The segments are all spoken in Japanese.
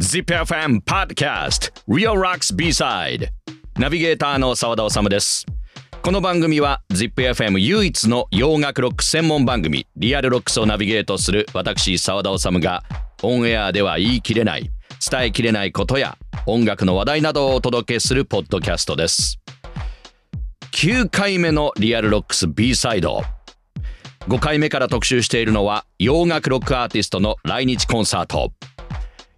ZIPFM Podcast Real Rocks B-Side. ナビゲーターの澤田治です。この番組は ZIPFM 唯一の洋楽ロック専門番組リアルロックスをナビゲートする私澤田治がオンエアでは言い切れない伝えきれないことや音楽の話題などをお届けするポッドキャストです。9回目のリアルロックス B サイド5回目から特集しているのは洋楽ロックアーティストの来日コンサート。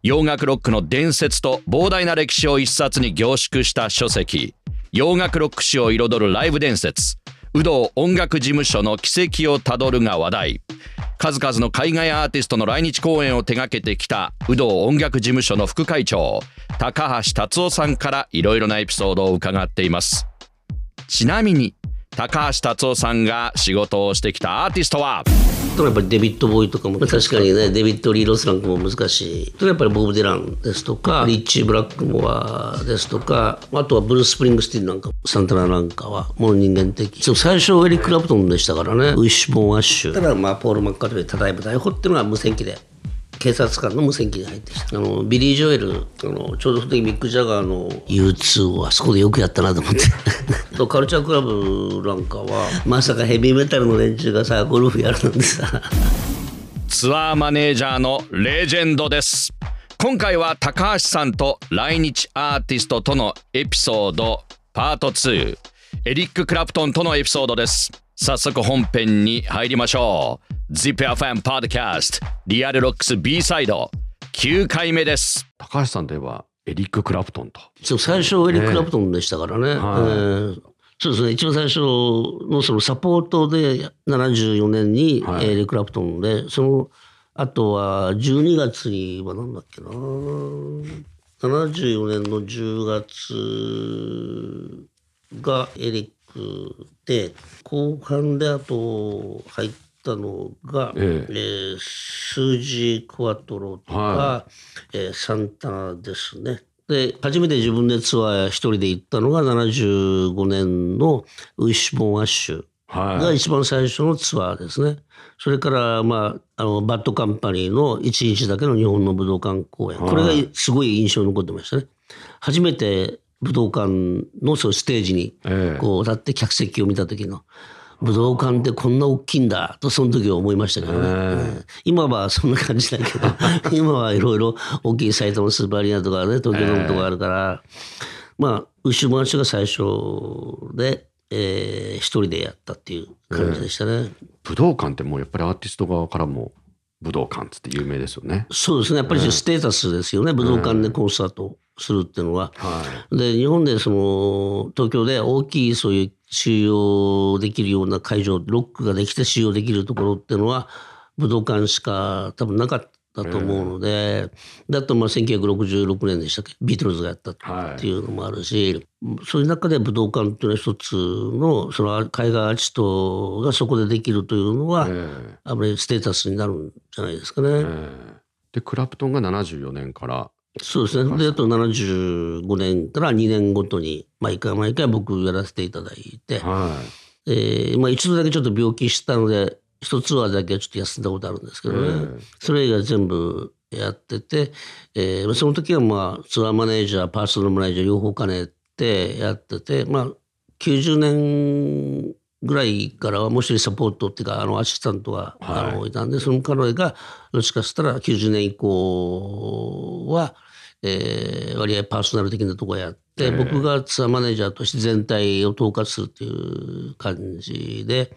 洋楽ロックの伝説と膨大な歴史を一冊に凝縮した書籍。洋楽ロック史を彩るライブ伝説。有働音楽事務所の軌跡をたどるが話題。数々の海外アーティストの来日公演を手掛けてきた有働音楽事務所の副会長高橋達夫さんからいろいろなエピソードを伺っています。ちなみに高橋達夫さんが仕事をしてきたアーティストは？やっぱりデビッド・ボーイとかも確かにねデビッド・リー・ロスなんかも難しい。やっぱりボブ・ディランですとかリッチー・ブラックモアですとかあとはブルース・スプリングスティンなんかサンタナなんかはもう人間的。最初エリック・ラプトンでしたからね。ウィッシュ・ボーン・アッシュ。ただまあポール・マッカートニー「ただいま逮捕」っていうのは無線機で警察官の無線機に入ってきた。あのビリー・ジョエルあのちょうどその時ミック・ジャガーの U2 をあそこでよくやったなと思って。とカルチャークラブなんかはまさかヘビーメタルの連中がさゴルフやるなんてさ。ツアーマネージャーのレジェンドです。今回は高橋さんと来日アーティストとのエピソードパート2エリック・クラプトンとのエピソードです早速本編に入りましょう。ZIPFM Podcast リアルロックス B サイド。9回目です。高橋さんといえばエリック・クラプトンと。そう最初エリック・クラプトンでしたからね、えーはい。えーそうですね。一番最初のそのサポートで74年にエリック・クラプトンで、そのあとは12月には何だっけな。74年の10月がエリックで後半であと入ったのが、えええー、スージ・クワトロとか、はい、えー、サンタナですね。で初めて自分でツアー一人で行ったのが75年のウィッシュ・ボン・アッシュが一番最初のツアーですね。それから、まあ、あのバッドカンパニーの1日だけの日本の武道館公演、これがすごい印象に残ってましたね。初めて武道館のそのステージにこう立って客席を見た時の。武道館ってこんな大きいんだとその時は思いましたけどね、今はそんな感じだけど 今はいろいろ大きい埼玉スーパーアリーナとかね東京ドームとかあるから、まあ後ろ回しが最初で、えー、一人でやったっていう感じでしたね、武道館ってもうやっぱりアーティスト側からも武道館って有名ですよね。そうですね。やっぱりステータスですよね、武道館でコンサートするっていうのは、はい、で日本でその東京で大きいそういう収容できるような会場ロックができて収容できるところっていうのは武道館しか多分なかったと思うので、だとまあ1966年でしたっけ？ビートルズがやったっていうのもあるし、はい、そういう中で武道館っていうのは一つのその海外アーティストがそこでできるというのは、あまりステータスになるんじゃないですかね。でクラプトンが74年からそうですね。で、あと75年から2年ごとに、毎回毎回僕やらせていただいて、はい、えー、まあ一度だけちょっと病気したので、一ツアーだけはちょっと休んだことあるんですけどね。それ以外全部やってて、えー、その時はまあツアーマネージャー、パーソナルマネージャー両方兼ねてやってて、まあ90年ぐらいからはもう一人サポートっていうかあのアシスタントが、はい、あのいたんでその彼がどっちかしたら90年以降は、えー、割合パーソナル的なとこやって、僕がツアーマネージャーとして全体を統括するっていう感じで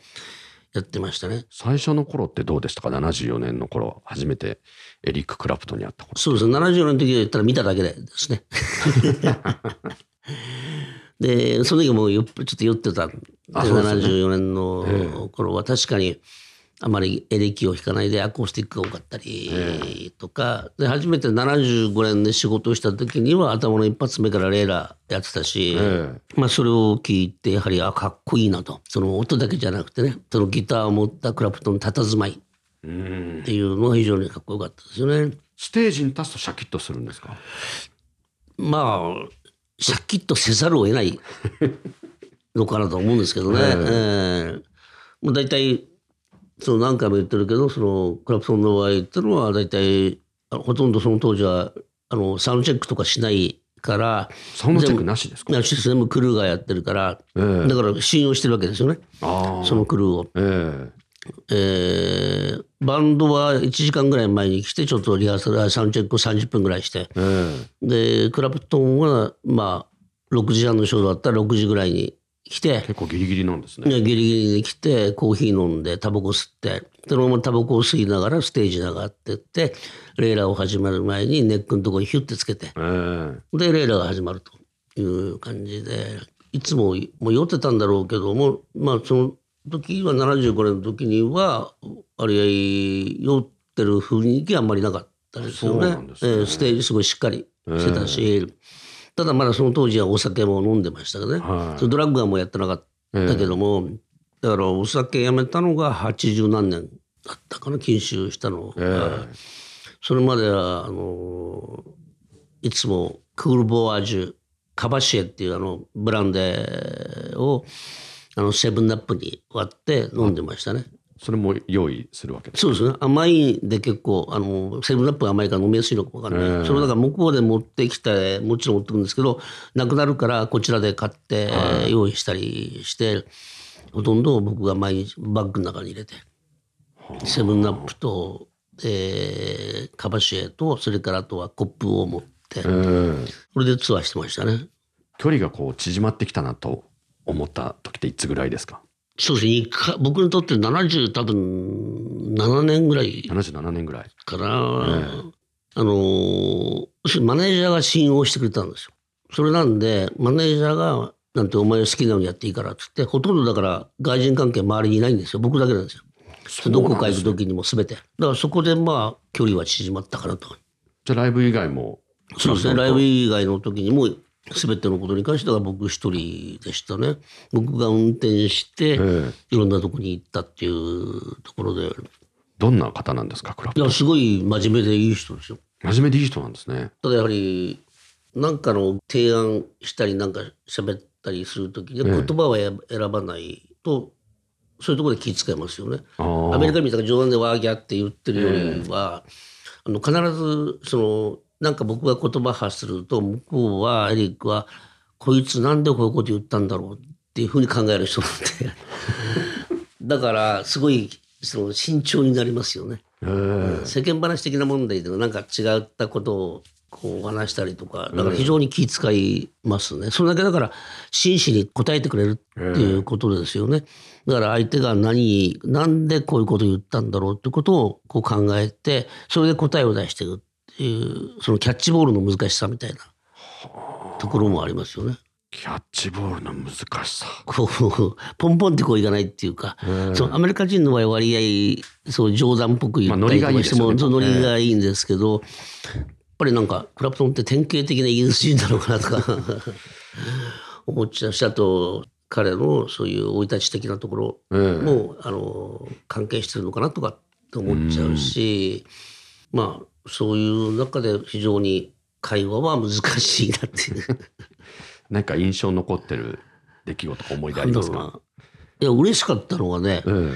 やってましたね。最初の頃ってどうでしたか？74年の頃初めてエリック・クラプトンに会った頃。そうです。ね74年の時は言ったら見ただけでですね。でその時もよちょっと酔ってたんで74年の頃は確かにあまりエレキを弾かないでアコースティックが多かったりとか。で初めて75年で仕事をした時には頭の一発目からレーラーやってたし、まあ、それを聞いてやはりあかっこいいなと。その音だけじゃなくてねそのギターを持ったクラプトン佇まい。っていうのが非常にかっこよかったですよね。ステージに立つとシャキッとするんですか？まあシャキッとせざるを得ないのかなと思うんですけどね。えー、もう大体その何回も言ってるけどそのクラプトンの場合っていうのは大体ほとんどその当時はあのサウンドチェックとかしないからサウンドチェックなしですか？なし全部クルーがやってるから、ええ。だから信用してるわけですよね。そのクルーを。ええ。ーバンドは1時間ぐらい前に来てちょっとリハーサルサウンドチェックを30分ぐらいして。ええ。でクラプトンはまあ6時半のショーだったら6時ぐらいに来て。結構ギリギリなんですね。ギリギリに来てコーヒー飲んでタバコ吸って。そのままタバコを吸いながらステージに上がってってレイラーを始まる前にネックのところにヒュッてつけて。ええ。でレイラーが始まるという感じで。いつももう酔ってたんだろうけどもまあその時は75年の時にはあれ酔ってる雰囲気はあんまりなかったですよね。すね。えーステージすごいしっかりしてたし、ただまだその当時はお酒も飲んでましたけどね、はい。ドラッグはもうやってなかったけども、だからお酒やめたのが80何年だったかな禁酒したのが、えそれまではあのいつもクールボワージュカバシエっていうあのブランデーをあのセブンナップに割って飲んでましたね。それも用意するわけですそうですね。甘いんで結構あのセブンナップが甘いから飲みやすいのか分かんない、ええ。それだから向こうで持ってきてもちろん持ってくるんですけどなくなるからこちらで買って用意したりして、ほとんど僕が毎日バッグの中に入れてセブンナップと、えーカバシエとそれからあとはコップを持って、ええ。これでツアーしてましたね。距離がこう縮まってきたなと思った時っていつぐらいですか？そうですね。僕にとって70多分7年ぐらい。77年ぐらい。かな、あのーマネージャーが信用してくれたんですよ。それなんでマネージャーが「なんてお前好きなようにやっていいから」っつってほとんどだから外人関係周りにいないんですよ。僕だけなんですよ。どこか行く時にも全て。だからそこでまあ距離は縮まったかなと。じゃあライブ以外も。そうですね。ライブ以外の時にも全てのことに関しては僕一人でしたね。僕が運転してええ。いろんなとこに行ったっていうところで。どんな方なんですかいやすごい真面目でいい人ですよ。真面目でいい人なんですね。ただやはり何かの提案したりなんか喋ったりする時にえ。言葉を選選ばないとそういうところで気遣いますよね。アメリカみたいな冗談でワーギャーって言ってるよりは、あの必ずそのなんか僕が言葉発すると向こうはエリックはこいつなんでこういうこと言ったんだろうっていうふうに考える人なんでだからすごいその慎重になりますよね。ええ。世間話的な問題でもなんか違ったことをこう話したりとかだから非常に気遣いますね、それだけだから真摯に答えてくれるっていうことですよね、だから相手が何なんでこういうことを言ったんだろうってことをこう考えてそれで答えを出していくいうそのキャッチボールの難しさみたいなところもありますよね。キャッチボールの難しさ。こうポンポンってこういかないっていうか、そうアメリカ人の場合は割合そう冗談っぽく言ったりとかしても、まあノノリがいいんですけど、やっぱりなんかクラプトンって典型的なイギリス人なのかなとか 思っちゃうしあと彼のそういう生い立ち的なところええも、あの関係してるのかなとかって思っちゃうし、まあそういう中で非常に会話は難しいなっていう。何か印象に残ってる出来事か思い出ありますか？いや嬉しかったのはね、え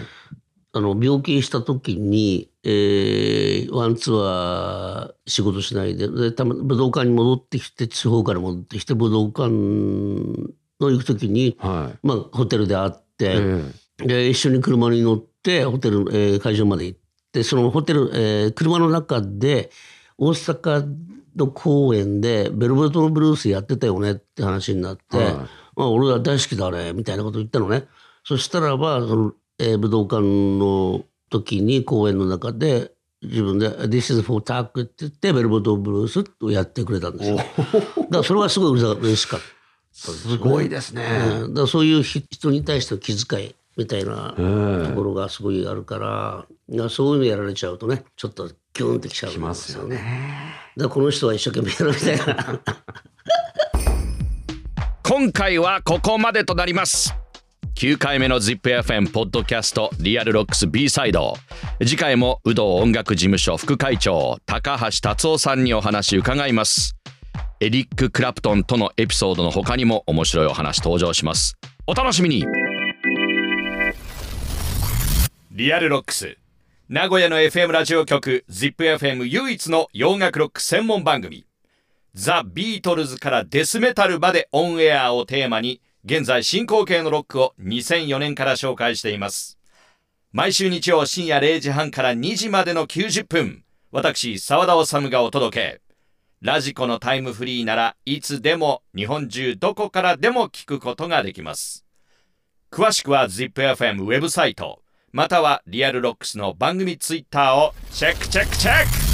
あの病気した時に、えーワンツアー仕事しないででたま武道館に戻ってきて地方から戻ってきて武道館の行く時に、えはい。まあ、ホテルで会って、えで一緒に車に乗ってホテル、えー会場まで行ってそのホテル、えー車の中で大阪の公演でベルベルトのブルースやってたよねって話になって、はい。まあ、俺は大好きだねみたいなこと言ったのね。そしたらばその、えー武道館の時に公演の中で自分で「This is for Tack」って言ってベルベルトブルースをやってくれたんですよ。だからそれはすごいうれし嬉しかったですすごいですね、うん。だからそういう人人に対しての気遣いみたいなええ。ところがすごいあるから、そういうのやられちゃうとねちょっとギュンってきちゃうんきますよね。だからこの人は一生懸命やるみたいな。今回はここまでとなります。9回目の ZIPFM ポッドキャストリアルロックス B サイド。次回もウドー音楽事務所副会長高橋達夫さんにお話伺います。エリック・クラプトンとのエピソードの他にも面白いお話登場します。お楽しみにリアルロックス。名古屋の FM ラジオ局 ZIPFM 唯一の洋楽ロック専門番組。ザ・ビートルズからデスメタルまでオンエアをテーマに現在進行形のロックを2004年から紹介しています。毎週日曜深夜0時半から2時までの90分私澤田治がお届け。ラジコのタイムフリーならいつでも日本中どこからでも聞くことができます。詳しくは ZIPFM ウェブサイト。またはリアルロックスの番組ツイッターをチェックチェックチェック